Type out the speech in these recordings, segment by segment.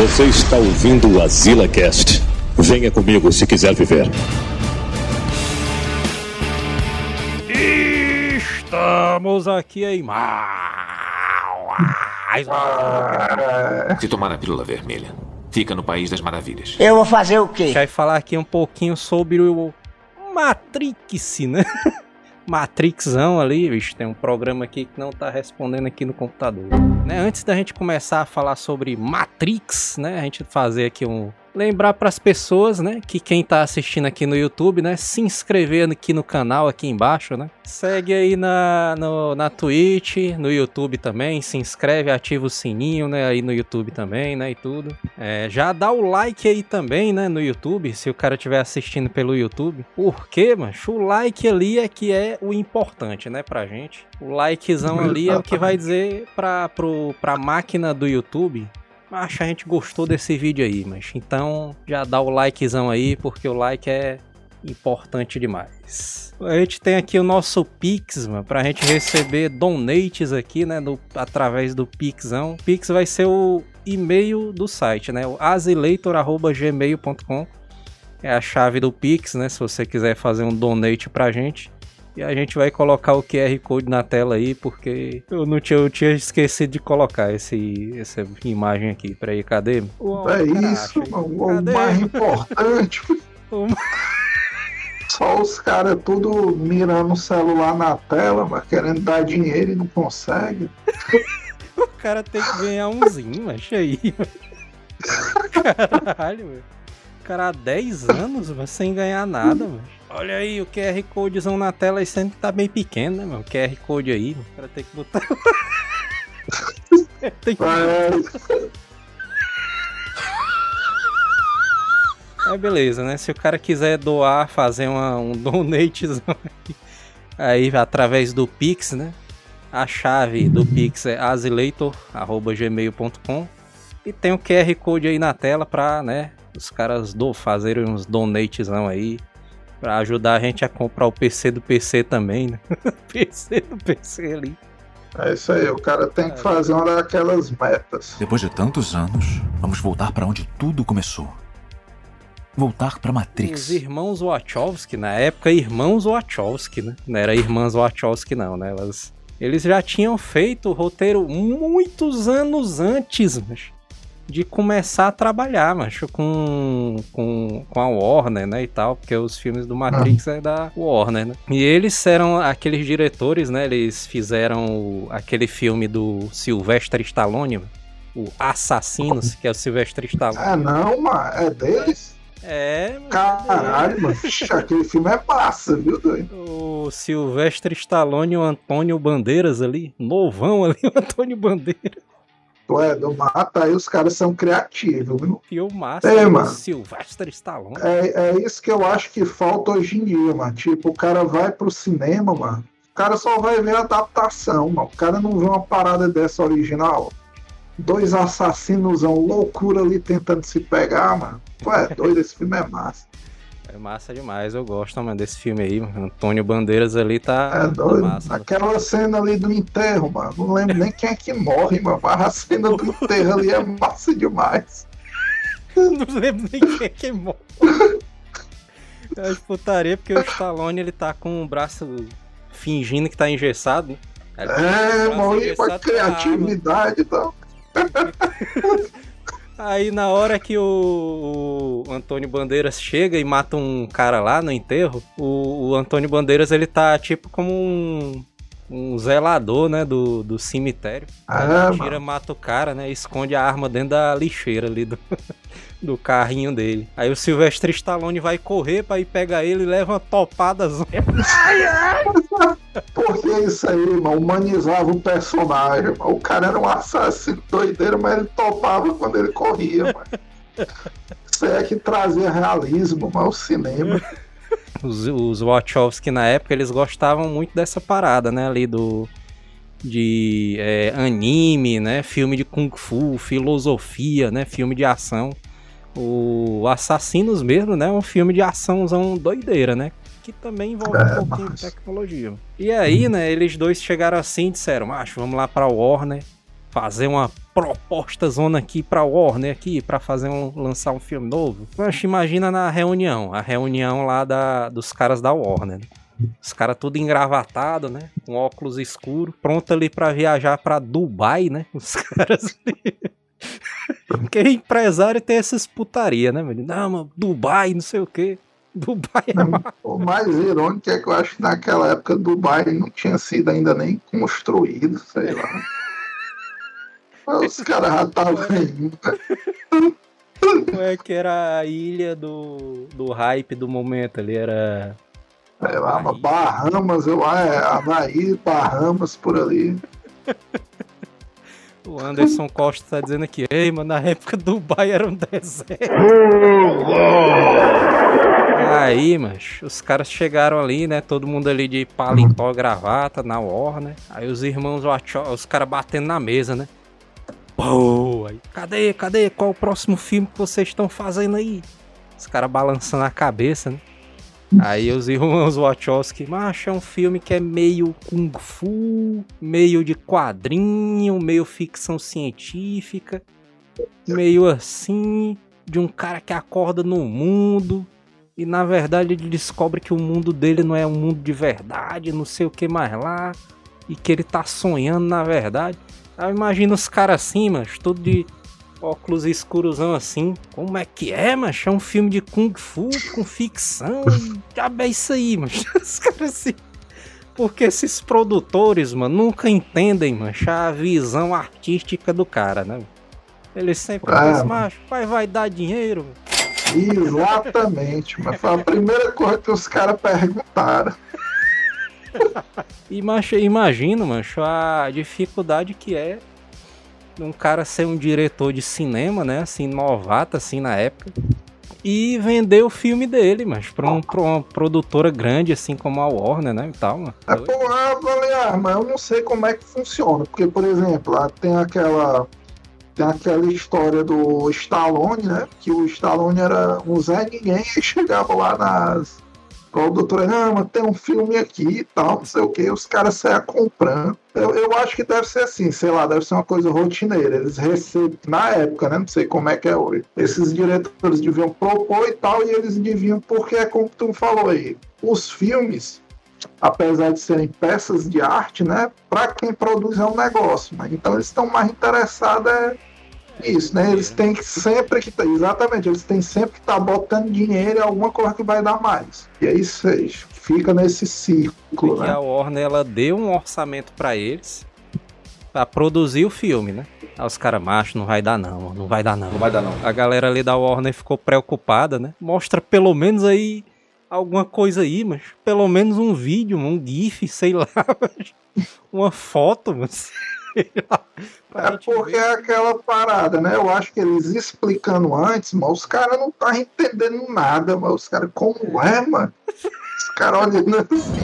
Você está ouvindo o Azila Cast. Venha comigo se quiser viver. Estamos aqui em mais. Se tomar a pílula vermelha, fica no País das Maravilhas. Eu vou fazer o quê? vai falar aqui um pouquinho sobre o Matrix, né? Matrixão ali, bicho, tem um programa aqui que não tá respondendo aqui no computador. Né? Antes da gente começar a falar sobre Matrix, né, a gente fazer aqui um lembrar para as pessoas, né, que quem tá assistindo aqui no YouTube, né, se inscrever aqui no canal aqui embaixo, né? Segue aí na no, na Twitch, no YouTube também, se inscreve, ativa o sininho, né, aí no YouTube também, né, e tudo. É, já dá o like aí também, né, no YouTube, se o cara estiver assistindo pelo YouTube. Por quê, mancho? O like ali é que é o importante, né, pra gente. O likezão ali é o que vai dizer pra, pro, pra máquina do YouTube Acho a gente gostou desse vídeo aí, mas então já dá o likezão aí, porque o like é importante demais. A gente tem aqui o nosso Pix, mano, pra gente receber donates aqui, né, através do Pixão. Pix vai ser o e-mail do site, né, o azileitor.gmail.com é a chave do Pix, né, se você quiser fazer um donate pra gente. E a gente vai colocar o QR Code na tela aí, porque eu não tinha, eu tinha esquecido de colocar esse, essa imagem aqui. Peraí, cadê? O, é isso, o, o mais importante. o... Só os caras tudo mirando o celular na tela, mas querendo dar dinheiro e não consegue. o cara tem que ganhar umzinho, mas aí. Caralho, velho. O cara há 10 anos, mas sem ganhar nada, mano. Olha aí o QR Codezão na tela e sempre tá bem pequeno, né, mano? O QR Code aí, o cara tem que botar. tem que. Aí beleza, né? Se o cara quiser doar, fazer uma, um donatezão aí, aí através do Pix, né? A chave do Pix é azileitor.gmail.com e tem o QR Code aí na tela pra, né, os caras do, fazerem uns donatezão aí Pra ajudar a gente a comprar o PC do PC também, né? PC do PC ali. É isso aí, o cara tem que fazer uma daquelas metas. Depois de tantos anos, vamos voltar para onde tudo começou. Voltar para Matrix. Os irmãos Wachowski, na época, irmãos Wachowski, né? Não era irmãs Wachowski, não, né? Elas, eles já tinham feito o roteiro muitos anos antes, mas de começar a trabalhar, macho, com, com, com a Warner, né, e tal, porque os filmes do Matrix ah. é da Warner, né? E eles eram aqueles diretores, né, eles fizeram aquele filme do Sylvester Stallone, o Assassinos, que é o Sylvester Stallone. Ah, não, mano, é deles? É, mano. Caralho, mano. Aquele filme é massa, viu, doido? O Sylvester Stallone e o Antônio Bandeiras ali, novão ali, o Antônio Bandeiras. Tu é do mata, aí os caras são criativos, viu? Filmaço é, mano. Sylvester Stallone. É, é isso que eu acho que falta hoje em dia, mano. Tipo, o cara vai pro cinema, mano. O cara só vai ver a adaptação, mano. O cara não vê uma parada dessa original. Dois assassinos, loucura ali tentando se pegar, mano. Ué, doido, esse filme é massa. É massa demais, eu gosto, mano, desse filme aí. Antônio Bandeiras ali tá. É doido. Massa, Aquela cena ali do enterro, mano. Não lembro nem quem é que morre, mano. A cena do enterro ali é massa demais. Não lembro nem quem é que morre. Eu putaria porque o Stallone ele tá com o braço fingindo que tá engessado. Né? É, mano, com a criatividade e tal. Aí na hora que o, o, Antônio Bandeiras chega e mata um cara lá no enterro, o, o Antônio Bandeiras ele tá tipo como um, um zelador, né, do, do cemitério. Ah, tira, mata o cara, né, esconde a arma dentro da lixeira ali do, do carrinho dele. Aí o Silvestre Stallone vai correr pra ir pegar ele e leva uma topada. Ai, ai! Porque isso aí, mano, humanizava o personagem. Mano. O cara era um assassino doideiro, mas ele topava quando ele corria, mano. Aí é que trazia realismo ao cinema. Os, os Wachowski na época, eles gostavam muito dessa parada, né, ali do de é, anime, né, filme de kung fu, filosofia, né, filme de ação. O Assassinos mesmo, né? Um filme de açãozão doideira, né? Que também envolve é, um pouquinho mas... de tecnologia. E aí, né, eles dois chegaram assim e disseram, macho, vamos lá pra Warner fazer uma proposta zona aqui pra Warner aqui, pra fazer um, lançar um filme novo. Mas imagina na reunião, a reunião lá da, dos caras da Warner. Né? Os caras tudo engravatado, né? Com óculos escuros, pronto ali para viajar para Dubai, né? Os caras ali. Porque empresário tem essas putaria, né, velho? Não, mano, Dubai, não sei o quê. Dubai é não, O mais irônico é que eu acho que naquela época Dubai não tinha sido ainda nem construído, sei lá. Os caras indo. Como é que era a ilha do, do hype do momento ali? Era Sei lá, Bahamas, eu é, Havaí, Bahamas, por ali. O Anderson Costa tá dizendo aqui, ei, mano, na época Dubai era um deserto. Aí, mas os caras chegaram ali, né? Todo mundo ali de paletó, gravata, na Warner. Aí os irmãos, os caras batendo na mesa, né? Cadê, cadê? Qual o próximo filme que vocês estão fazendo aí? Os caras balançando a cabeça, né? Aí os irmãos Wachowski, macho, é um filme que é meio kung fu, meio de quadrinho, meio ficção científica, meio assim, de um cara que acorda no mundo e na verdade ele descobre que o mundo dele não é um mundo de verdade, não sei o que mais lá, e que ele tá sonhando na verdade. Aí imagina os caras assim, mas tudo de óculos escurosão assim. Como é que é, macho? É um filme de Kung Fu com ficção. Já é isso aí, macho. Os caras assim. Porque esses produtores, mano, nunca entendem, macho, a visão artística do cara, né? Eles sempre ah, dizem, macho, pai vai dar dinheiro. Exatamente, mas foi a primeira coisa que os caras perguntaram. e, macho, imagino, macho, a dificuldade que é um cara ser um diretor de cinema, né? Assim, novato, assim, na época. E vender o filme dele, mas pra, um, pra uma produtora grande, assim como a Warner, né? E tal, mano. É, pô, ah, mas eu não sei como é que funciona. Porque, por exemplo, lá tem aquela. Tem aquela história do Stallone, né? Que o Stallone era um Zé Ninguém e chegava lá nas qual o doutor, ah, mas tem um filme aqui e tal, não sei o que, os caras saem comprando. Eu, eu acho que deve ser assim, sei lá, deve ser uma coisa rotineira. Eles recebem, na época, né? Não sei como é que é hoje. Esses diretores deviam propor e tal, e eles deviam, porque é como tu falou aí, os filmes, apesar de serem peças de arte, né? Para quem produz é um negócio, né? Então eles estão mais interessados é isso, né? Eles têm que sempre que. Tá, exatamente, eles têm sempre que estar tá botando dinheiro em alguma coisa que vai dar mais. E aí você fica nesse ciclo. Porque né? a Warner ela deu um orçamento para eles para produzir o filme, né? Aí os caras, macho, não vai dar não, não vai dar não. Não vai dar não. A galera ali da Warner ficou preocupada, né? Mostra pelo menos aí alguma coisa aí, mas pelo menos um vídeo, um GIF, sei lá, uma foto, mas é porque é aquela parada, né? Eu acho que eles explicando antes, mas os caras não tá entendendo nada, mas os caras, como é, mano? Os caras olhando assim.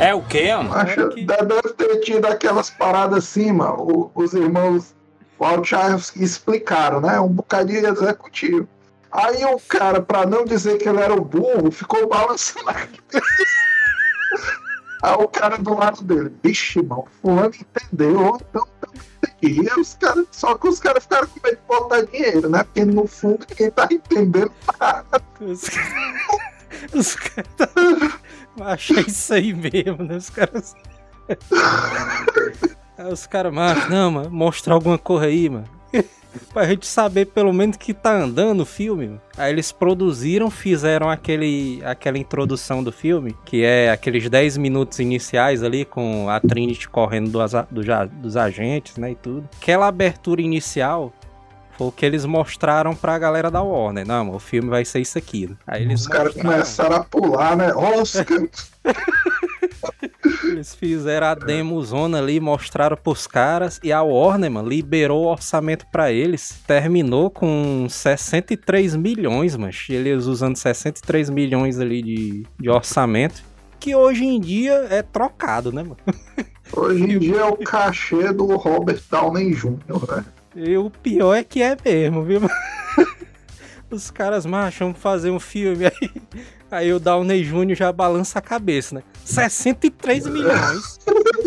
É o quê, mano? Acho, que... Deve ter tido aquelas paradas assim, mano. Os irmãos Wachowski explicaram, né? Um bocadinho executivo. Aí o cara, pra não dizer que ele era o burro, ficou balançando a Aí o cara do lado dele, vixe, mano, fulano entendeu, então entendi. Os cara, só que os caras ficaram com medo de botar dinheiro, né? Porque no fundo quem tá entendendo. Os caras. Os caras. Achei isso aí mesmo, né? Os caras. Os caras, mas não, mano, mostra alguma coisa aí, mano. Pra gente saber pelo menos que tá andando o filme. Aí eles produziram, fizeram aquele, aquela introdução do filme, que é aqueles 10 minutos iniciais ali com a Trinity correndo do, do, dos agentes, né, e tudo. Aquela abertura inicial o que eles mostraram pra galera da Warner. Não, o filme vai ser isso aqui. Né? Aí eles Os caras começaram a pular, né? Oscar! Eles fizeram a demozona ali, mostraram pros caras e a Warner, mano, liberou o orçamento para eles. Terminou com 63 milhões, mas eles usando 63 milhões ali de, de orçamento, que hoje em dia é trocado, né, mano? Hoje em dia é o cachê do Robert Downey Jr., né? E o pior é que é mesmo, viu? Os caras, macho, fazer um filme aí. Aí o Downey Jr. já balança a cabeça, né? 63 milhões.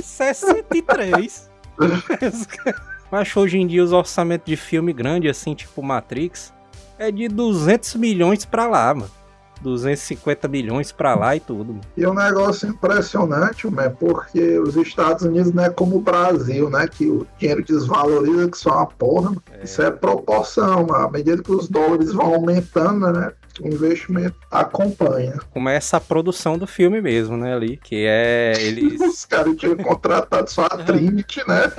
63. Mas hoje em dia os orçamentos de filme grande, assim, tipo Matrix, é de 200 milhões pra lá, mano. 250 milhões pra lá e tudo. E um negócio impressionante, né? Porque os Estados Unidos não é como o Brasil, né? Que o dinheiro desvaloriza, que só uma porra. É. Isso é proporção, mano. À medida que os dólares vão aumentando, né? o investimento acompanha. Começa a produção do filme mesmo, né, ali, que é eles... Os caras tinham contratado só a Trinity, né?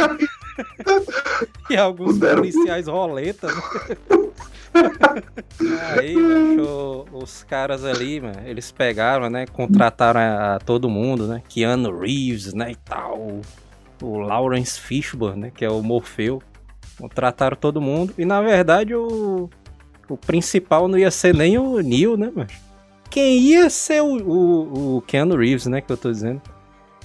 e alguns Puderam... policiais roletas, né? Aí, macho, os caras ali, mano, eles pegaram, né, contrataram a, a, todo mundo, né, Keanu Reeves, né, e tal, o Lawrence Fishburne, né, que é o Morfeu, contrataram todo mundo, e na verdade o o principal não ia ser nem o Neil, né, mas quem ia ser o, o, o Keanu Reeves, né, que eu tô dizendo.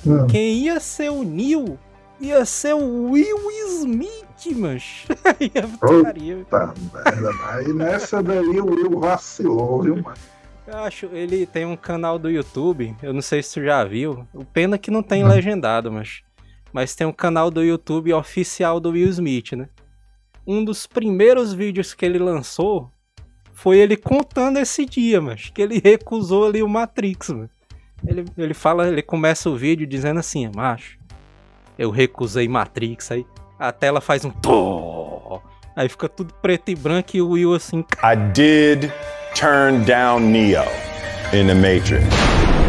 Hum. Quem ia ser o Neil ia ser o Will Smith, mas. Aí Puta merda, aí nessa daí o Will vacilou, viu, mano? Eu acho, ele tem um canal do YouTube, eu não sei se tu já viu. O pena que não tem hum. legendado, mas. Mas tem um canal do YouTube oficial do Will Smith, né? Um dos primeiros vídeos que ele lançou foi ele contando esse dia, mas que ele recusou ali o Matrix, mano. Ele, ele fala, ele começa o vídeo dizendo assim, macho, eu recusei Matrix, aí a tela faz um tó, aí fica tudo preto e branco e o Will assim... I did turn down Neo in the Matrix.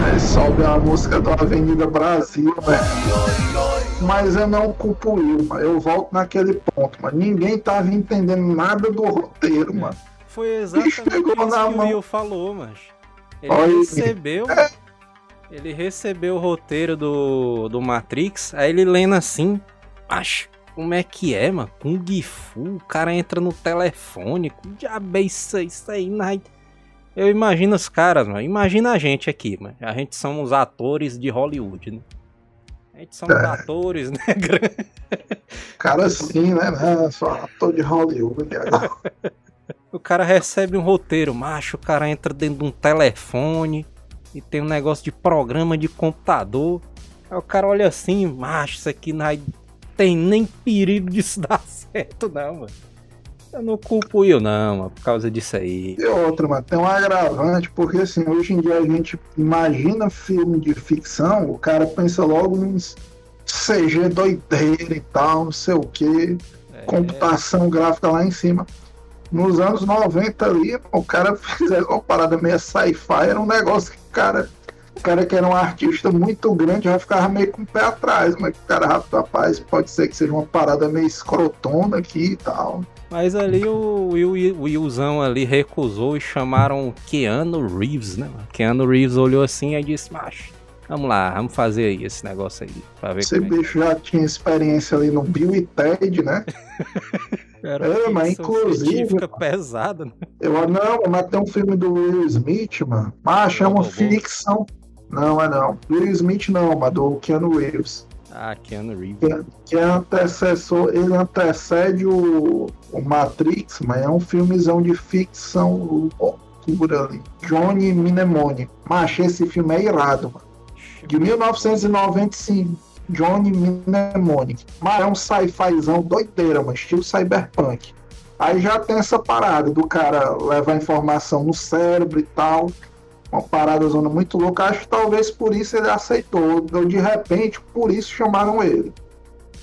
Aí sobe a música da Avenida Brasil, né? Mas eu não culpo o Will, mano. eu volto naquele ponto, mas ninguém tava entendendo nada do roteiro, mano foi exatamente isso que o Will falou, mas ele recebeu. Ele recebeu o roteiro do, do Matrix, aí ele lendo assim, acho, como é que é, mano? Com Gifu, o cara entra no telefone, com diabo é isso, isso aí, né? Eu imagino os caras, mano. Imagina a gente aqui, mano. A gente somos atores de Hollywood, né? A gente somos é. atores, né? Cara, sim, né? Sou ator de Hollywood. O cara recebe um roteiro, macho, o cara entra dentro de um telefone e tem um negócio de programa de computador. Aí o cara olha assim, macho, isso aqui não tem nem perigo disso dar certo, não, mano. Eu não culpo eu, não, mano, por causa disso aí. E outra, mano, tem um agravante, porque assim, hoje em dia a gente imagina filme de ficção, o cara pensa logo em CG doideira e tal, não sei o que, é... computação gráfica lá em cima nos anos 90 ali, o cara fez uma parada meio sci-fi, era um negócio que o cara, o cara que era um artista muito grande já ficava meio com o pé atrás, mas o cara rapaz, pode ser que seja uma parada meio escrotona aqui e tal. Mas ali o, Will, o Willzão ali recusou e chamaram Keanu Reeves, né? Keanu Reeves olhou assim e disse, macho, vamos lá, vamos fazer aí esse negócio aí. Pra ver Esse é bicho é. já tinha experiência ali no Bill e Ted, né? É, mas inclusive. Fica pesado, né? Eu, não, mas tem um filme do Will Smith, mano. Macho, é uma ficção. Não, é não. Will Smith não, mas do Keanu Reeves. Ah, Keanu Reeves. Que, que é antecessor, ele antecede o, o Matrix, mas é um filmezão de ficção loucura ali. Johnny Mnemonic. Macho, esse filme é irado, mano. De 1995. Johnny Mnemonic. Mas é um sci-fizão doideira, mas estilo cyberpunk. Aí já tem essa parada do cara levar informação no cérebro e tal. Uma parada zona muito louca. Acho que talvez por isso ele aceitou. De repente, por isso chamaram ele.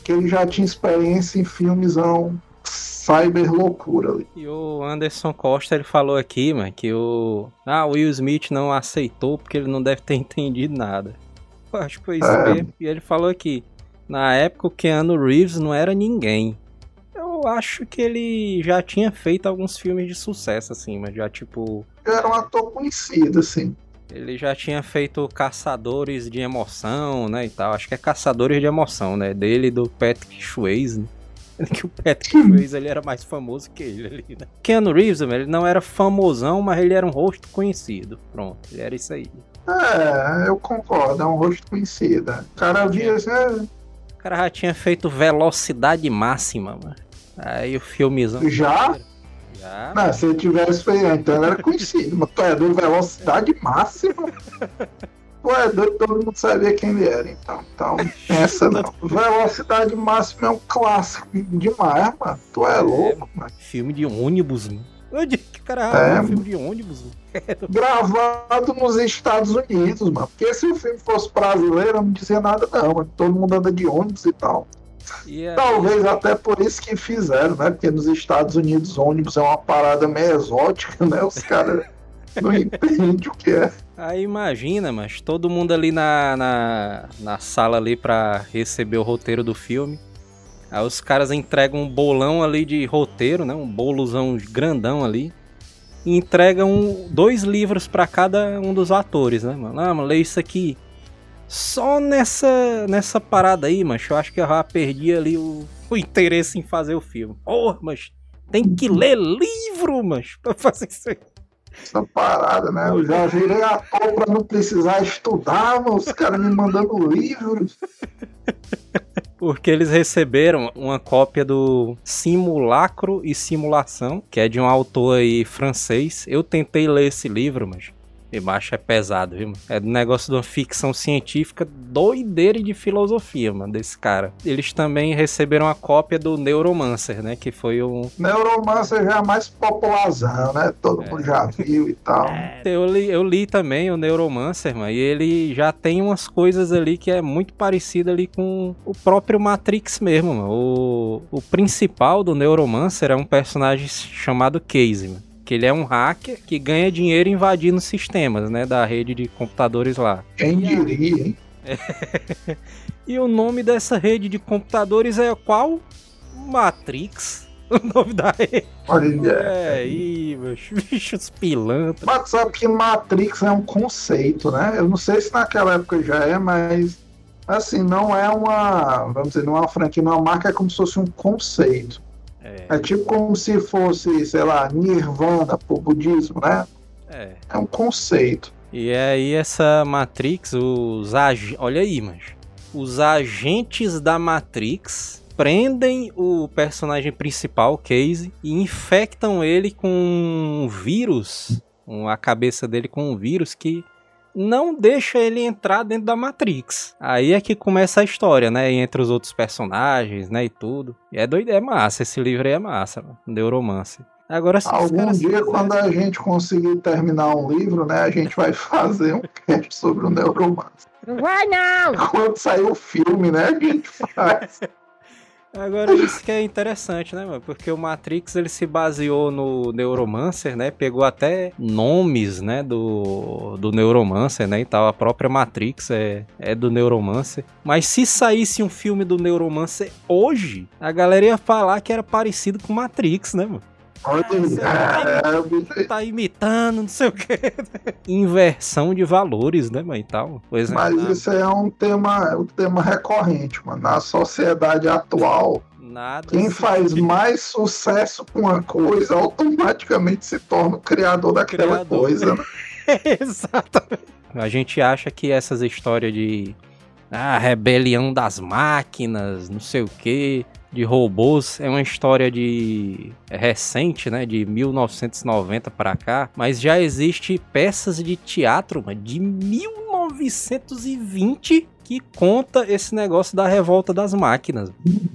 Que ele já tinha experiência em filmezão cyber loucura. E o Anderson Costa ele falou aqui, mano, que o. Ah, o Will Smith não aceitou porque ele não deve ter entendido nada acho que foi isso é. mesmo. E ele falou aqui, na época o Keanu Reeves não era ninguém. Eu acho que ele já tinha feito alguns filmes de sucesso, assim, mas já tipo. Era um ator conhecido, assim. Ele já tinha feito Caçadores de Emoção, né, e tal. Acho que é Caçadores de Emoção, né, dele e do Patrick Swayze, né? Que o Patrick Swayze ele era mais famoso que ele ali, né? Keanu Reeves, ele não era famosão, mas ele era um rosto conhecido. Pronto, ele era isso aí. É, eu concordo, é um rosto conhecido. O cara via assim. É... O cara já tinha feito velocidade máxima, mano. Aí o filmezão. Já? Já. Não, se ele tivesse feito, então ele era conhecido. mas tu é do velocidade máxima. Tu é doido, todo mundo sabia quem ele era, então. Então, essa não. Velocidade máxima é um clássico demais, mano. Tu é louco, mano. Filme de ônibus, mano. Onde que o cara É. um filme de ônibus? Gravado nos Estados Unidos, mano. Porque se o filme fosse brasileiro, eu não dizia nada, não, mano. Todo mundo anda de ônibus e tal. E aí, Talvez até por isso que fizeram, né? Porque nos Estados Unidos ônibus é uma parada meio exótica, né? Os caras não entendem o que é. aí imagina, mas todo mundo ali na, na, na sala ali pra receber o roteiro do filme. Aí os caras entregam um bolão ali de roteiro, né? Um bolozão grandão ali. E entregam dois livros pra cada um dos atores, né, mano? Ah, mano, lê isso aqui. Só nessa, nessa parada aí, mas eu acho que eu já perdi ali o, o interesse em fazer o filme. Porra, mas tem que ler livro, mas pra fazer isso aí. Essa parada, né? Eu já virei ator pra não precisar estudar, mano. Os caras me mandando livros. Porque eles receberam uma cópia do Simulacro e Simulação, que é de um autor aí francês. Eu tentei ler esse livro, mas eu acho é pesado, viu? É um negócio de uma ficção científica doideira e de filosofia, mano, desse cara. Eles também receberam a cópia do Neuromancer, né? Que foi um. Neuromancer já é mais popularzão, né? Todo mundo já viu e tal. Eu li, eu li também o Neuromancer, mano, e ele já tem umas coisas ali que é muito parecido ali com o próprio Matrix mesmo, mano. O, o principal do Neuromancer é um personagem chamado Casey, mano. Que ele é um hacker que ganha dinheiro invadindo sistemas, né? Da rede de computadores lá. Quem diria, hein? E o nome dessa rede de computadores é qual? Matrix. O nome da rede. Olha, É aí, meus bichos pilantras. Mas sabe que Matrix é um conceito, né? Eu não sei se naquela época já é, mas assim, não é uma, vamos dizer, não é uma franquia, não é uma marca, é como se fosse um conceito. É, É tipo como se fosse, sei lá, Nirvana pro budismo, né? é. É um conceito. E aí essa Matrix, os ag... olha aí, mas os agentes da Matrix prendem o personagem principal, Casey, e infectam ele com um vírus, a cabeça dele com um vírus que não deixa ele entrar dentro da Matrix. Aí é que começa a história, né? Entre os outros personagens, né? E tudo. E é doido, é massa. Esse livro aí é massa, mano. Neuromancer. Agora, se os Algum dia, quando a gente conseguir terminar um livro, né, a gente vai fazer um cast sobre o Neuromancer. Não vai não! Quando sair o filme, né, a gente faz. Agora isso que é interessante, né, mano? Porque o Matrix ele se baseou no Neuromancer, né? Pegou até nomes, né, do, do Neuromancer, né? E tal. A própria Matrix é, é do Neuromancer. Mas se saísse um filme do Neuromancer hoje, a galera ia falar que era parecido com Matrix, né, mano? É, bicho- Tá imitando, não sei o quê. Inversão de valores, né, mano? E tal. Pois é. Mas na- isso é um tema, um tema recorrente, mano. Na sociedade atual, Nada. quem faz mais sucesso com uma coisa automaticamente se torna o criador daquela Criador. coisa. Né? Exatamente. A gente acha que essas histórias de ah, rebelião das máquinas, não sei o que, de robôs, é uma história de é recente, né, de 1990 pra cá, mas já existe peças de teatro mano, de 1920 que conta esse negócio da revolta das máquinas.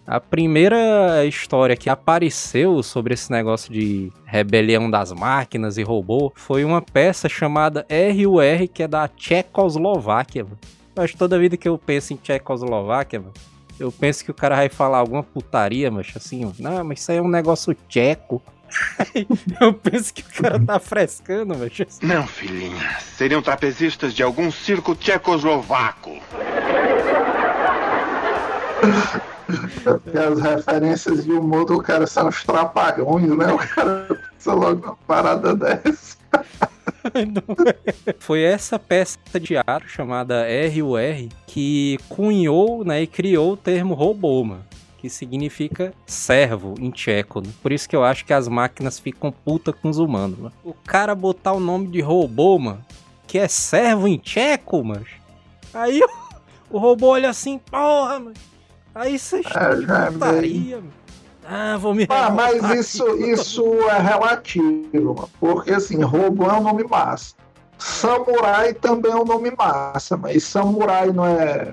A primeira história que apareceu sobre esse negócio de rebelião das máquinas e robô foi uma peça chamada RUR, que é da Tchecoslováquia. Mas toda vida que eu penso em Tchecoslováquia, mano, eu penso que o cara vai falar alguma putaria, mas assim, não, mas isso aí é um negócio tcheco. eu penso que o cara tá frescando, mas assim, Não, filhinha. Seriam trapezistas de algum circo tchecoslovaco. Porque as referências de humor do cara são os trapalhões, né? O cara pensa logo numa parada dessa. Foi essa peça de teatro chamada RUR que cunhou né, e criou o termo robô, mano. Que significa servo em tcheco. Né? Por isso que eu acho que as máquinas ficam puta com os humanos. Mano. O cara botar o nome de robô, mano, que é servo em tcheco, mano. Aí o, o robô olha assim, porra, mano. Aí vocês estão de já é putaria, mano. Ah, vou me Ah, mas isso, isso é relativo, mano. porque assim, robô é um nome massa. Samurai também é um nome massa, mas samurai não é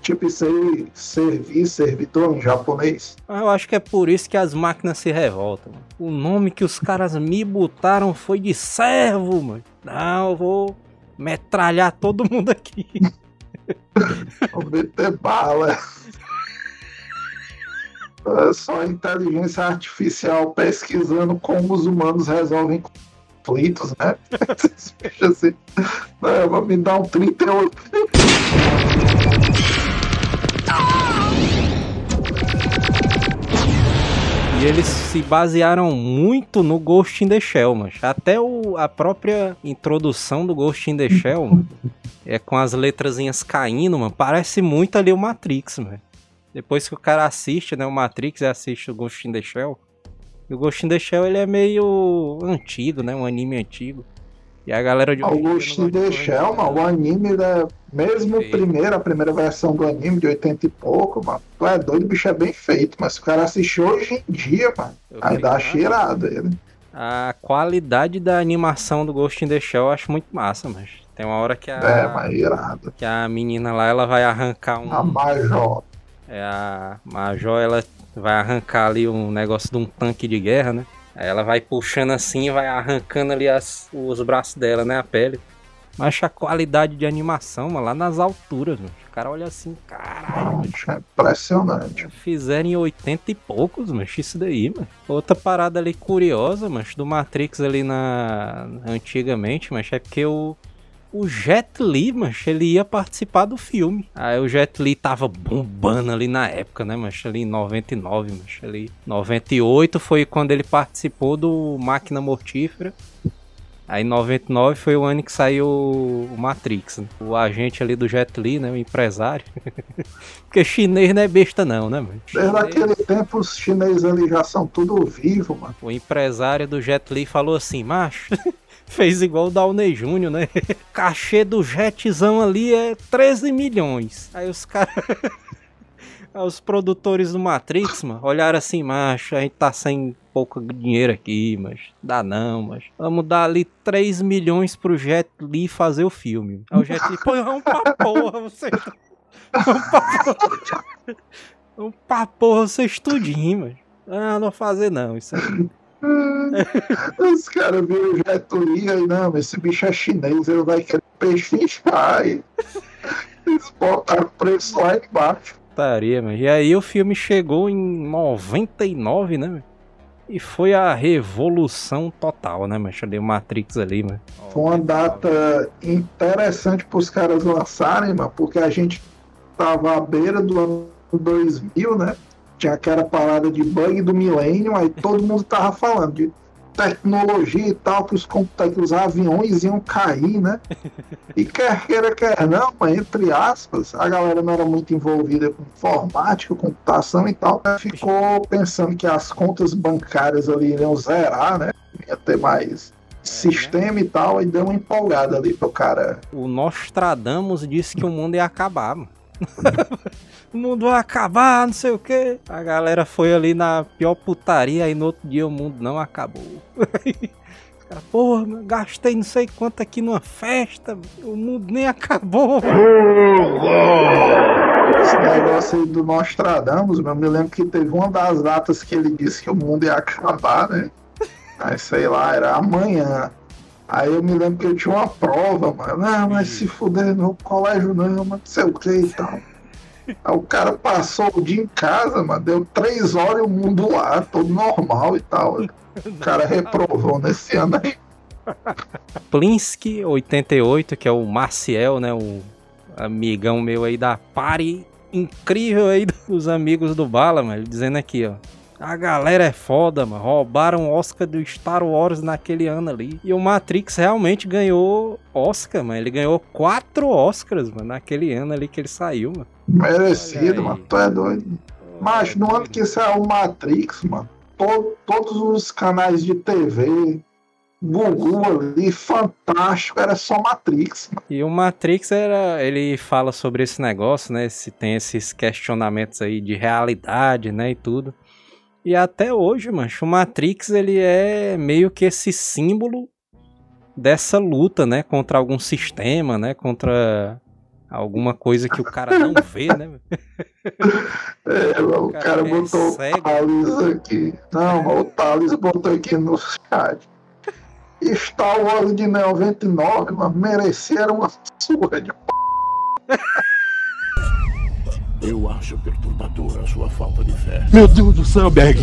tipo isso aí, servir, servidor em japonês? Eu acho que é por isso que as máquinas se revoltam. Mano. O nome que os caras me botaram foi de servo, mano. Não, eu vou metralhar todo mundo aqui. Vou meter bala. É só inteligência artificial pesquisando como os humanos resolvem conflitos, né? assim, não, vou me dar um 38. E eles se basearam muito no Ghost in the Shell, mas até o, a própria introdução do Ghost in the Shell é com as letrazinhas caindo, mano, parece muito ali o Matrix, mano. Depois que o cara assiste, né, o Matrix assiste o Ghost in the Shell, e o Ghost in the Shell ele é meio antigo, né, um anime antigo. E a galera de O Ghost in the Shell, mano, o anime, né, mesmo o primeiro, a primeira versão do anime de 80 e pouco, mano, tu é doido, o bicho é bem feito, mas se o cara assistir hoje em dia, mano, Eu aí dá ele. A qualidade da animação do Ghost in the Shell eu acho muito massa, mas tem uma hora que a, É, mas irado. que a menina lá ela vai arrancar um. A Major. É a Major, ela vai arrancar ali um negócio de um tanque de guerra, né? Aí ela vai puxando assim e vai arrancando ali as, os braços dela, né? A pele. Mas a qualidade de animação, mano, lá nas alturas, mano. O cara olha assim, caralho, mano. É impressionante. Fizeram em 80 e poucos, mas isso daí, mano. Outra parada ali curiosa, mas do Matrix ali na antigamente, mas é porque o o Jet Li, mas ele ia participar do filme. Aí o Jet Li tava bombando ali na época, né, mas ali em 99, mas ali 98 foi quando ele participou do Máquina Mortífera. Aí em 99 foi o ano que saiu o Matrix, né? O agente ali do Jet Li, né, o empresário. Porque chinês não é besta não, né, mano? Desde Chinês- aquele tempo os chineses ali já são tudo vivo, mano. O empresário do Jet Li falou assim, macho, fez igual o Downey Jr., né? Cachê do Jetzão ali é 13 milhões. Aí os caras... Aí os produtores do Matrix, mano, olharam assim, macho, a gente tá sem pouco dinheiro aqui, mas dá não, mas vamos dar ali 3 milhões pro Jet Li fazer o filme. Aí o Jet Li, pô, vamos pra porra, você... Vamos pra porra, vamos pra porra, vocês tudinho, mas... Ah, não fazer não, isso aí. Os caras viram o Jet Li aí, não, esse bicho é chinês, ele vai querer pechinchar. Eles botaram o preço lá embaixo. Mano. E aí o filme chegou em 99, né, mano? E foi a revolução total, né, mano? Deu Matrix ali, mano. Foi uma data interessante pros caras lançarem, mano, porque a gente tava à beira do ano 2000, né? Tinha aquela parada de bug do milênio, aí todo mundo tava falando de tecnologia e tal, que os, computa- que os aviões iam cair, né? E quer queira, quer não, mas entre aspas, a galera não era muito envolvida com informática, computação e tal, né? ficou pensando que as contas bancárias ali iriam zerar, né? Ia ter mais sistema e tal, e deu uma empolgada ali pro cara. O Nostradamus disse que o mundo ia acabar, mano. o mundo vai acabar, não sei o que. A galera foi ali na pior putaria, e no outro dia o mundo não acabou. Porra, gastei não sei quanto aqui numa festa, o mundo nem acabou. Esse negócio aí do Nostradamus, eu me lembro que teve uma das datas que ele disse que o mundo ia acabar, né? Aí sei lá, era amanhã. Aí eu me lembro que eu tinha uma prova, mano. Não, mas se fuder no colégio não, mas não sei o que e tal. Aí o cara passou o dia em casa, mano, deu três horas e o mundo lá, todo normal e tal. O cara reprovou nesse ano aí. Plinsky 88, que é o Maciel, né? O amigão meu aí da pare incrível aí dos amigos do Bala, mano. Dizendo aqui, ó. A galera é foda, mano. Roubaram o Oscar do Star Wars naquele ano ali. E o Matrix realmente ganhou Oscar, mano. Ele ganhou quatro Oscars, mano, naquele ano ali que ele saiu, mano. Merecido, mano. Tu é doido. Mas no ano que saiu o Matrix, mano, to- todos os canais de TV, Google ali, fantástico, era só Matrix, mano. E o Matrix era, ele fala sobre esse negócio, né? Se tem esses questionamentos aí de realidade, né, e tudo. E até hoje, mancho, o Matrix ele é meio que esse símbolo dessa luta, né, contra algum sistema, né, contra alguma coisa que o cara não vê, né? É, o, cara, cara botou é o Thales aqui. Não, o Thales botou aqui no chat. Star Wars de 99, mas mereceram uma surra de p. Eu acho perturbadora a sua falta de fé. Meu Deus do céu, Berg!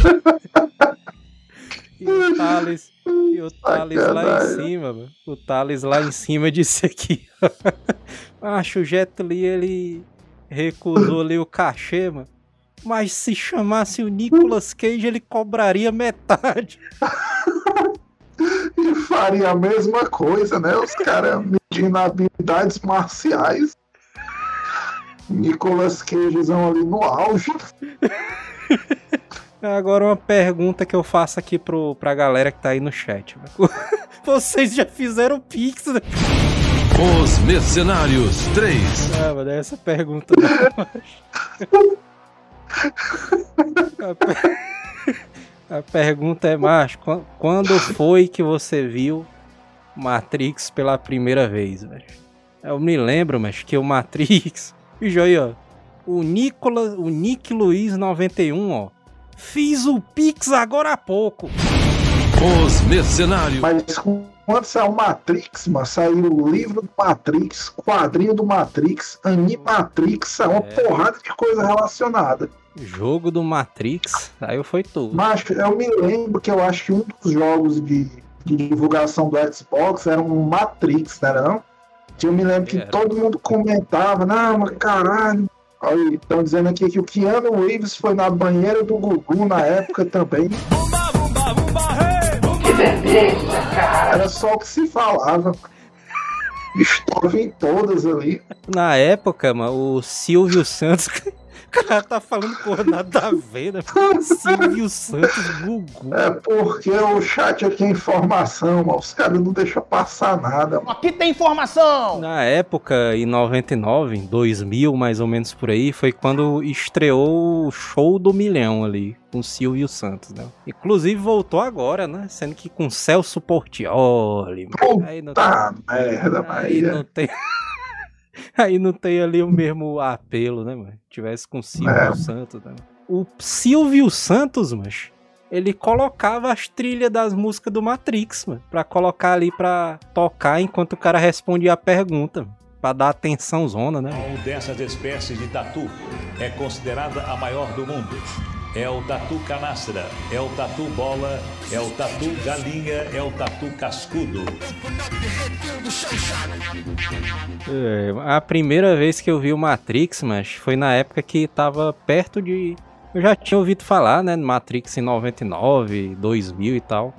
e o Thales, e o Thales lá em cima, mano. O Thales lá em cima disse aqui. Acho o Jet Li, ele recusou ali o cachê, mano. Mas se chamasse o Nicolas Cage, ele cobraria metade. e faria a mesma coisa, né? Os caras medindo habilidades marciais. Nicolas Cagezão ali no auge. Agora uma pergunta que eu faço aqui pro, pra galera que tá aí no chat. Vocês já fizeram Pix, né? Os Mercenários 3. Ah, mano, essa pergunta não. a, per... a pergunta é, macho, quando foi que você viu Matrix pela primeira vez, velho? Eu me lembro, mas que o Matrix Bicho aí, ó. O Nicolas, o Nick Luiz 91, ó. Fiz o Pix agora há pouco. Os Mercenários. Mas quando saiu Matrix, mano, saiu o livro do Matrix, quadrinho do Matrix, Animatrix, saiu uma é. porrada de coisa relacionada. Jogo do Matrix, aí foi tudo. Mas eu me lembro que eu acho que um dos jogos de, de divulgação do Xbox era um Matrix, né? Não? Que eu me lembro que todo mundo comentava, não, mas caralho. Estão dizendo aqui que o Keanu Reeves foi na banheira do Gugu na época também. Que beleza, cara. Era só o que se falava. Estava em todas ali. Na época, mano, o Silvio Santos cara tá falando por nada a ver, né? Silvio Santos, Gugu. É porque o chat aqui é informação, mas os caras não deixam passar nada. Aqui tem informação! Na época, em 99, em 2000, mais ou menos por aí, foi quando estreou o Show do Milhão ali, com Silvio Santos, né? Inclusive voltou agora, né? Sendo que com Celso Portioli. Puta aí não tem... merda, aí não tem... Aí não tem ali o mesmo apelo, né, mano? Tivesse com Silvio é. Santos, né? O Silvio Santos, mas ele colocava as trilhas das músicas do Matrix, mano, pra colocar ali pra tocar enquanto o cara respondia a pergunta, pra dar atenção zona, né? Qual dessas espécies de tatu é considerada a maior do mundo? É o tatu canastra, é o tatu bola, é o tatu galinha, é o tatu cascudo. É, a primeira vez que eu vi o Matrix, mas foi na época que tava perto de. Eu já tinha ouvido falar, né, Matrix em 99, 2000 e tal.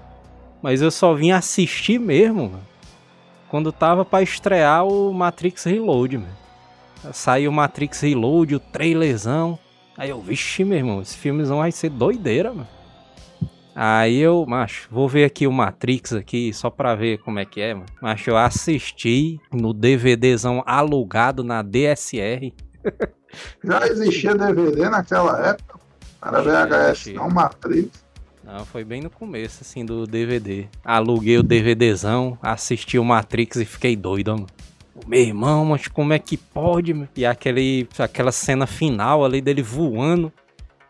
Mas eu só vim assistir mesmo, mano, quando tava para estrear o Matrix Reload, mano. Saiu o Matrix Reload, o trailerzão. Aí eu, vixe, meu irmão, esse filmezão vai ser doideira, mano. Aí eu, macho, vou ver aqui o Matrix aqui, só pra ver como é que é, mano. Macho, eu assisti no DVDzão alugado na DSR. Já existia DVD naquela época? Era VHS, não Matrix. Não, foi bem no começo, assim, do DVD. Aluguei o DVDzão, assisti o Matrix e fiquei doido, mano. Meu irmão, mas como é que pode? E aquele, aquela cena final ali dele voando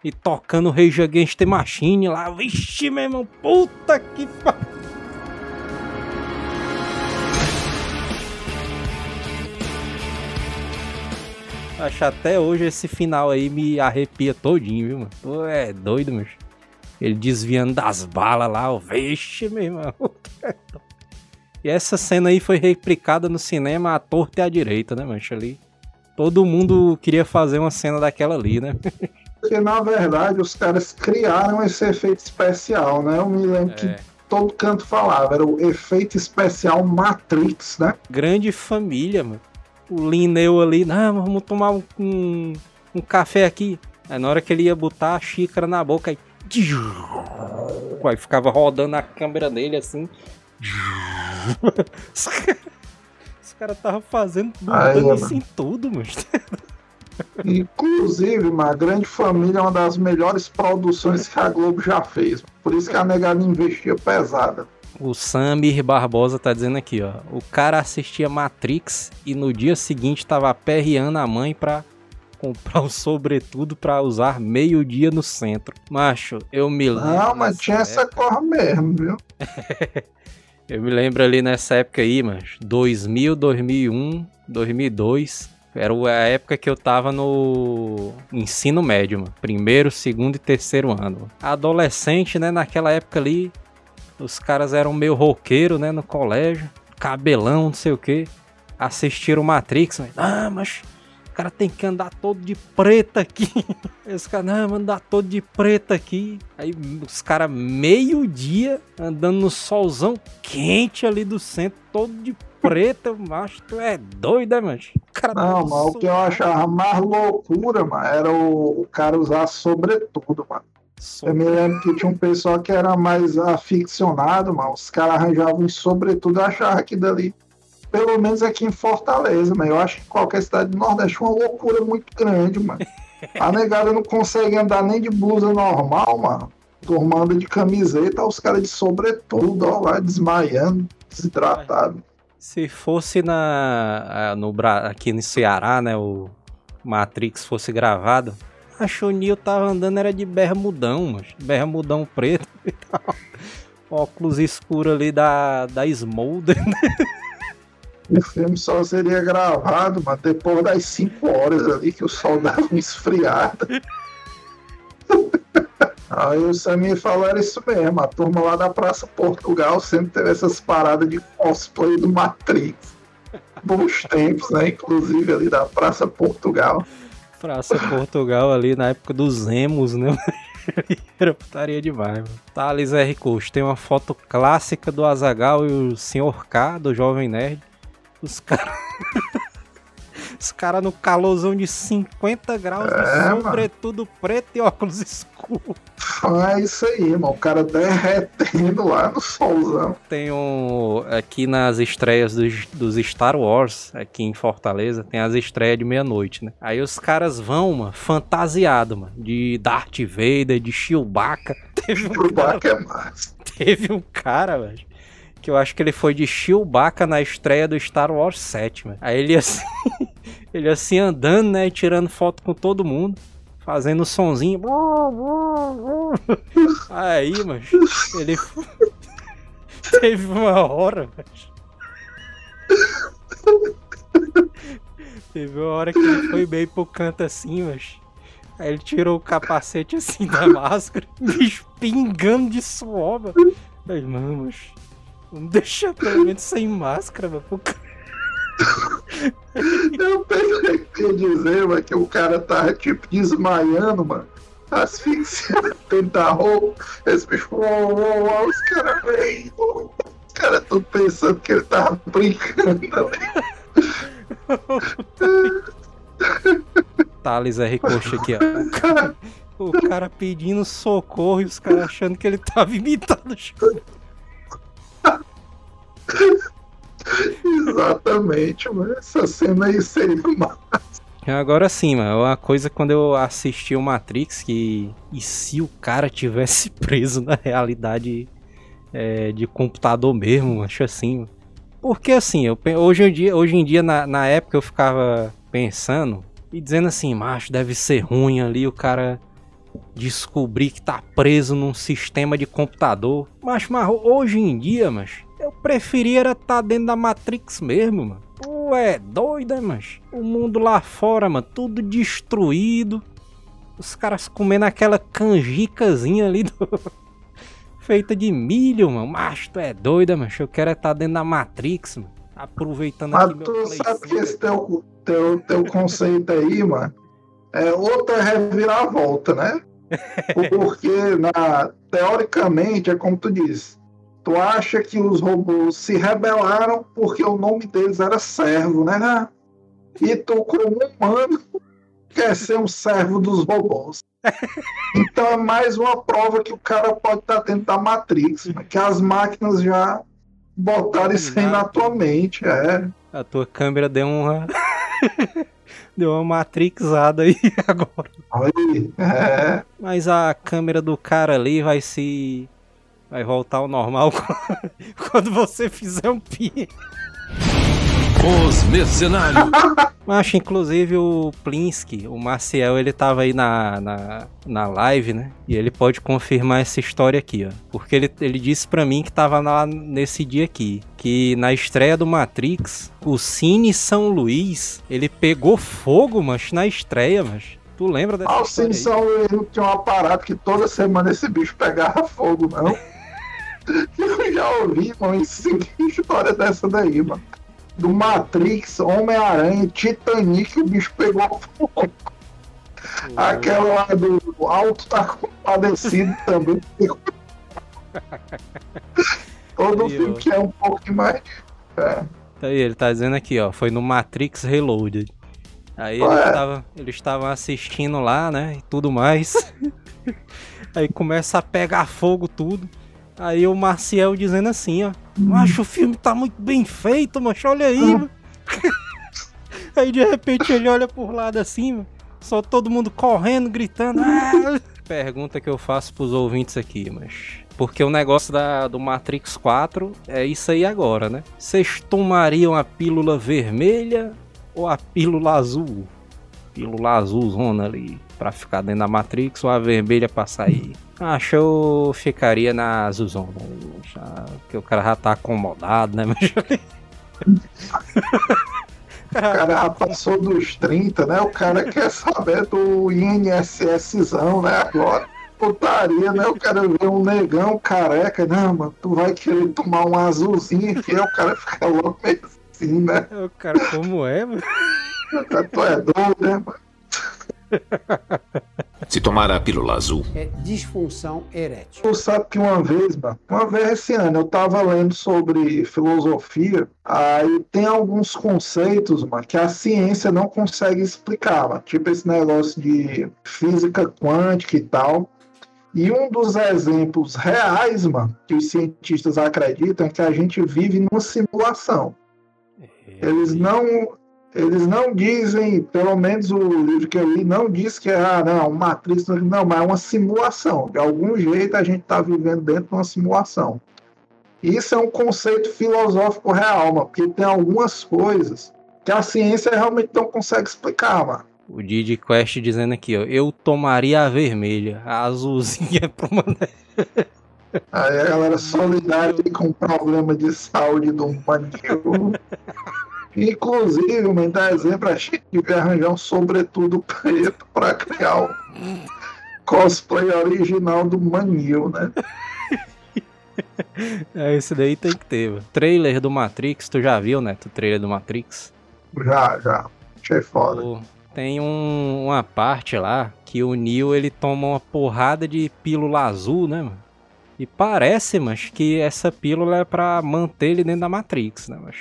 e tocando Rage Against the Machine lá. Vixe, meu irmão, puta que pariu. Acho até hoje esse final aí me arrepia todinho, viu, mano? É doido, meu. Ele desviando das balas lá, ó. Vixe, meu irmão. E essa cena aí foi replicada no cinema à torta e à direita, né, mancha ali. Todo mundo queria fazer uma cena daquela ali, né? Porque na verdade os caras criaram esse efeito especial, né? Eu me lembro é. que todo canto falava, era o efeito especial Matrix, né? Grande família, mano. O Lineu ali, não, vamos tomar um, um, um café aqui. Aí na hora que ele ia botar a xícara na boca, aí. Aí ficava rodando a câmera dele assim. Os caras estavam fazendo isso em tudo, mano. Inclusive, uma grande família é uma das melhores produções que a Globo já fez. Por isso que a negada investia pesada. O Samir Barbosa tá dizendo aqui, ó. O cara assistia Matrix e no dia seguinte tava aperreando a mãe pra comprar um sobretudo pra usar meio-dia no centro. Macho, eu me lembro. Não, mas tinha essa época- cor mesmo, viu? Eu me lembro ali nessa época aí, mas 2000, 2001, 2002. Era a época que eu tava no ensino médio, mano. Primeiro, segundo e terceiro ano. mano. Adolescente, né? Naquela época ali, os caras eram meio roqueiro, né? No colégio. Cabelão, não sei o que. Assistiram Matrix, mas... Ah, mas... Cara tem que andar todo de preta aqui. Esse cara, não, vou andar todo de preta aqui. Aí os caras, meio-dia, andando no solzão quente ali do centro, todo de preta, macho. Tu é doido, né, macho? O cara Não, mas o que eu achava mais loucura, mano, era o, o cara usar sobretudo, mano. Eu me lembro que tinha um pessoal que era mais aficionado, mano. Os caras arranjavam um sobretudo e achavam que dali. Pelo menos aqui em Fortaleza, mas eu acho que qualquer cidade do Nordeste é uma loucura muito grande, mano. A negada não consegue andar nem de blusa normal, mano. Turma anda de camiseta, os caras de sobretudo, ó, lá desmaiando, desidratado. Se fosse na, no, aqui no Ceará, né, o Matrix fosse gravado, o Neo tava andando era de bermudão, mas bermudão preto e tal. Óculos escuros ali da, da Smolder. O filme só seria gravado, mas depois das 5 horas ali que o sol dava uma esfriada. Aí o Samir falou, isso mesmo, a turma lá da Praça Portugal sempre teve essas paradas de cosplay do Matrix. Bons tempos, né? Inclusive ali da Praça Portugal. Praça Portugal ali na época dos emos, né? Era putaria demais, mano. Thales R. Coach tem uma foto clássica do Azagal e o Sr. K, do Jovem Nerd. Os caras. Os caras no calorzão de 50 graus, É, mano. sobretudo preto e óculos escuros. É isso aí, mano. O cara derretendo lá no solzão. Tem um. Aqui nas estreias dos, dos Star Wars, aqui em Fortaleza, tem as estreias de meia-noite, né? Aí os caras vão, mano, fantasiado, mano, de Darth Vader, de Chewbacca. Teve um Pro cara, é massa. teve um cara, velho, que eu acho que ele foi de Chewbacca na estreia do Star Wars 7, mano. Aí ele assim, ele assim andando, né, e tirando foto com todo mundo. Fazendo sonzinho. Aí, mano, ele teve uma hora, velho. Teve uma hora que ele foi bem pro canto assim, mas. Aí ele tirou o capacete assim da máscara, bicho pingando de suor, mano. Aí, mano, vamos deixar pelo menos sem máscara, mano. pro cara. Eu pensei que ia dizer, mano, que o cara tava tipo desmaiando, mano. Asfixiando dentro da roupa. Esse bicho, uou, uou, uou, os caras vêm. Os caras tão pensando que ele tava brincando ali. Thales R. Coxa aqui, ó. O cara, pedindo socorro e os caras achando que ele tava imitando o. Exatamente, mano. Essa cena aí seria uma. Agora sim, mano, uma coisa quando eu assisti o Matrix, que e se o cara tivesse preso na realidade é, de computador mesmo, acho assim. mano. Porque assim, eu, hoje em dia, hoje em dia na, na época eu ficava pensando e dizendo assim, macho, deve ser ruim ali o cara descobrir que tá preso num sistema de computador. Mas, mas hoje em dia, mas preferia era estar dentro da Matrix mesmo, mano. Tu é doido, é, mas o mundo lá fora, mano, tudo destruído. Os caras comendo aquela canjicazinha ali do... feita de milho, mano. Macho, tu é doido, macho. Eu quero estar dentro da Matrix, mano. Aproveitando Mas aqui meu tu Play sabe que 5. esse teu, teu, teu conceito aí, mano, é outra reviravolta, né? Porque, na, teoricamente, é como tu disse, tu acha que os robôs se rebelaram porque o nome deles era servo, né? E tu, como humano, quer ser um servo dos robôs. Então é mais uma prova que o cara pode estar dentro da Matrix, né? que as máquinas já botaram isso aí na tua mente, é. A tua câmera deu uma. deu uma matrixada aí agora. Aí, é. Mas a câmera do cara ali vai se vai voltar ao normal quando você fizer um pi. Os Mercenários. Acho, inclusive, o Plinsky, o Marcial, ele tava aí na, na, na live, né? E ele pode confirmar essa história aqui, ó. Porque ele, ele disse pra mim que tava lá nesse dia aqui. Que na estreia do Matrix, o Cine São Luís, ele pegou fogo, mas na estreia, mas. Tu lembra dessa Ah, o história Cine aí? São Luís tinha um aparato que toda semana esse bicho pegava fogo, não. Eu já ouvi, mano, que história dessa daí, mano. Do Matrix, Homem-Aranha, Titanic, o bicho pegou fogo. Aquela lá do Alto tá compadecido também. Todo Aí, filme ó. que é um pouco mais. É. Tá aí, ele tá dizendo aqui, ó, foi no Matrix Reloaded. Aí Ué. eles tava- eles estavam assistindo lá, né, e tudo mais. aí começa a pegar fogo tudo. Aí o Marcial dizendo assim, ó, macho, o filme tá muito bem feito, macho, olha aí, mano." Aí de repente ele olha por lado assim, mano, só todo mundo correndo, gritando. "Ah!" Pergunta que eu faço pros ouvintes aqui, mas. Porque o negócio da, do Matrix 4 é isso aí agora, né? Vocês tomariam a pílula vermelha ou a pílula azul? Pílula azul zona ali pra ficar dentro da Matrix ou a vermelha pra sair? Acho que eu ficaria na azulzona. Já, porque o cara já tá acomodado, né? Mas O cara já passou dos 30, né? O cara quer saber do INSSzão, né? Agora. Putaria, né? O cara vê um negão careca, não, mano, tu vai querer tomar um azulzinho aqui, o cara fica louco meio assim, né? o cara, como é, mano? Tu é doido, né, mano? Se tomar a pílula azul, É disfunção erétil. Tu sabe que uma vez, uma vez esse ano eu tava lendo sobre filosofia, aí tem alguns conceitos, mano, que a ciência não consegue explicar, mano, tipo esse negócio de física quântica e tal. E um dos exemplos reais, mano, que os cientistas acreditam é que a gente vive numa simulação. Eles não, eles não dizem, pelo menos o livro que eu li, não diz que é, ah, não, Matrix, não, mas é uma simulação. De algum jeito a gente está vivendo dentro de uma simulação. Isso é um conceito filosófico real, mano, porque tem algumas coisas que a ciência realmente não consegue explicar, mano. O Didi Quest dizendo aqui, ó. Eu tomaria a vermelha. A azulzinha é pro mané. Aí a galera solidária com problema de saúde do manil. Inclusive, mano, dá exemplo, a gente devia arranjar um sobretudo preto pra criar o cosplay original do manil, né? É, esse daí tem que ter, mano. Trailer do Matrix, tu já viu, né? O trailer do Matrix? Já, já. Achei foda. Pô, Tem um- uma parte lá que o Neo ele toma uma porrada de pílula azul, né, mano? E parece, mas que essa pílula é pra manter ele dentro da Matrix, né, mas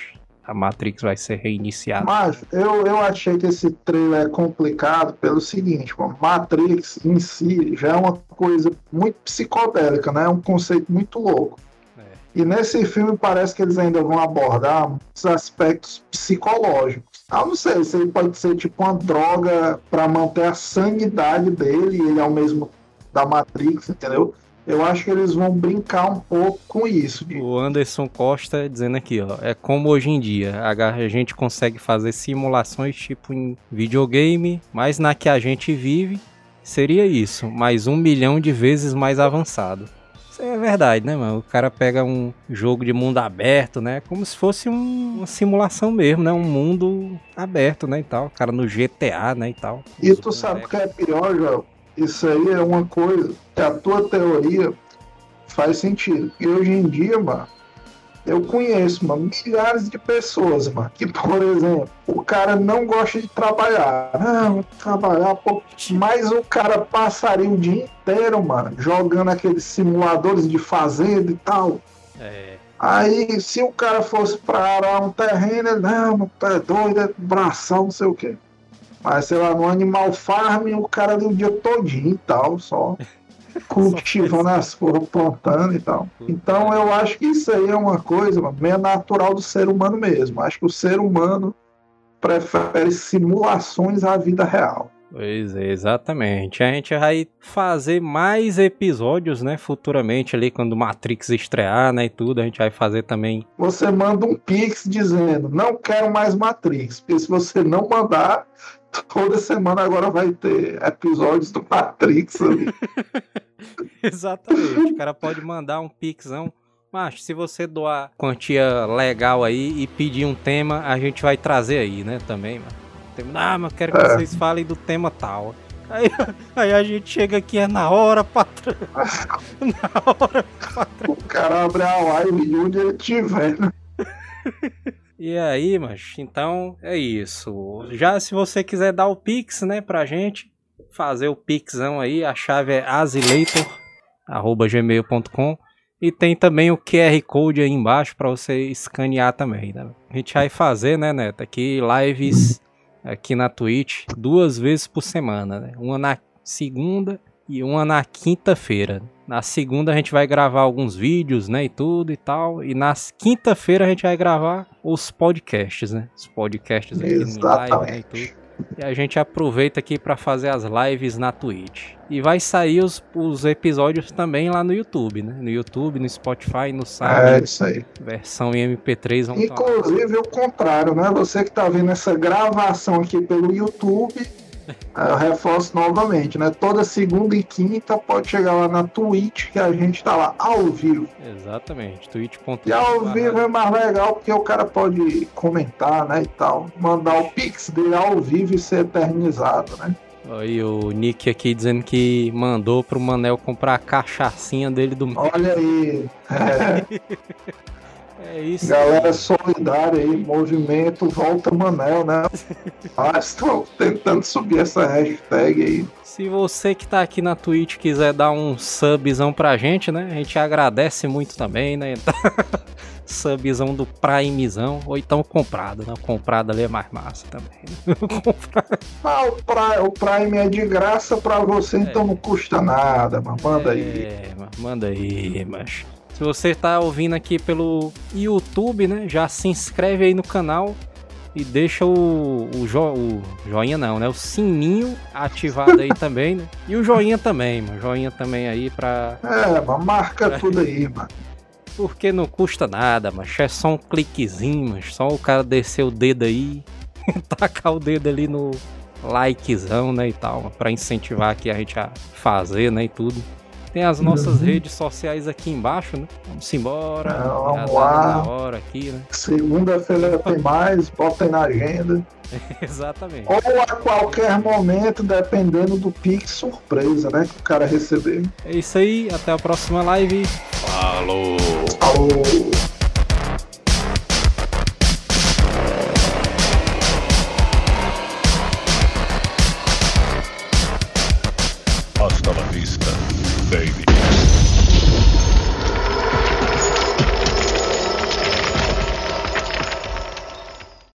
a Matrix vai ser reiniciada. Mas eu, eu achei que esse trailer é complicado pelo seguinte, mano, Matrix em si já é uma coisa muito psicodélica, né? É um conceito muito louco. E nesse filme parece que eles ainda vão abordar muitos aspectos psicológicos. Ah, não sei, isso aí pode ser tipo uma droga para manter a sanidade dele e ele ao mesmo da Matrix, entendeu? Eu acho que eles vão brincar um pouco com isso. O Anderson Costa dizendo aqui, ó, é como hoje em dia, a gente consegue fazer simulações tipo em videogame, mas na que a gente vive seria isso, mais um milhão de vezes mais avançado. Isso é verdade, né, mano? O cara pega um jogo de mundo aberto, né? Como se fosse um- uma simulação mesmo, né? Um mundo aberto, né? E tal. O cara no GTA, né? E tal. E tu sabe o que é pior, Joel? Isso aí é uma coisa que a tua teoria faz sentido. E hoje em dia, mano, eu conheço, mano, milhares de pessoas, mano, que, por exemplo, o cara não gosta de trabalhar. Não, trabalhar, pô. Mas o cara passaria o dia inteiro, mano, jogando aqueles simuladores de fazenda e tal. É. Aí, se o cara fosse pra arar um terreno, ele, não, é doido, é bração, não sei o quê. Mas, sei lá, no Animal Farm, o cara ali o dia todinho e tal, só cultivando as coisas, plantando e tal. Então, eu acho que isso aí é uma coisa mano, meio natural do ser humano mesmo. Acho que o ser humano prefere simulações à vida real. Pois é, exatamente. A gente vai fazer mais episódios, né, futuramente ali, quando Matrix estrear, né, e tudo, a gente vai fazer também. Você manda um pix dizendo, não quero mais Matrix, porque se você não mandar, toda semana agora vai ter episódios do Matrix ali. exatamente, o cara pode mandar um pixão mas se você doar quantia legal aí e pedir um tema, a gente vai trazer aí, né, também, mano. Ah, mas quero que é. vocês falem do tema tal. Aí, aí, a gente chega aqui, é na hora, patrão. na hora, patrão. O cara abre a live e onde ele tiver, né? E aí, mas então é isso. Já se você quiser dar o Pix, né, pra gente, fazer o Pixão aí, a chave é azileitor.gmail.com e tem também o QR Code aí embaixo para você escanear também, né? A gente vai fazer, né, Neto, aqui lives aqui na Twitch duas vezes por semana, né? Uma na segunda e uma na quinta-feira. Na segunda a gente vai gravar alguns vídeos, né, e tudo e tal. E na quinta-feira a gente vai gravar os podcasts, né? Os podcasts aqui Exatamente. no live, né, e tudo. E a gente aproveita aqui para fazer as lives na Twitch. E vai sair os, os episódios também lá no YouTube, né? No YouTube, no Spotify, no site. É isso aí. Versão em MP3. Inclusive o contrário, né? Você que tá vendo essa gravação aqui pelo YouTube eu reforço novamente, né? Toda segunda e quinta pode chegar lá na Twitch, que a gente tá lá ao vivo. Exatamente, twitch.com. E ao vivo é mais legal porque o cara pode comentar, né? E tal. Mandar o pix dele ao vivo e ser eternizado, né? Aí o Nick aqui dizendo que mandou pro Manel comprar a cachaçinha dele do Olha aí. É. É isso. Galera solidária aí, movimento Volta Manel, né? ah, estão tentando subir essa hashtag aí. Se você que tá aqui na Twitch quiser dar um subzão pra gente, né? A gente agradece muito também, né? subzão do Primezão, ou então comprado, né? Comprado ali é mais massa também. Né? ah, o, Prime, o Prime é de graça pra você, é. então não custa nada, mas manda é, aí. É, manda aí, mas se você está ouvindo aqui pelo YouTube, né, já se inscreve aí no canal e deixa o, o, jo, o joinha não, né, o sininho ativado aí também, né? E o joinha também, mano, joinha também aí pra... É, mas marca pra... tudo aí, mano. Porque não custa nada, mas é só um cliquezinho, mas só o cara descer o dedo aí, tacar o dedo ali no likezão, né, e tal, para incentivar aqui a gente a fazer, né, e tudo. Tem as nossas uhum. redes sociais aqui embaixo, né? Vamos embora. vamos lá. Hora aqui, né? Segunda-feira tem mais, bota aí na agenda. Exatamente. Ou a qualquer momento, dependendo do Pix surpresa, né? Que o cara receber. É isso aí, até a próxima live. Falou! Falou!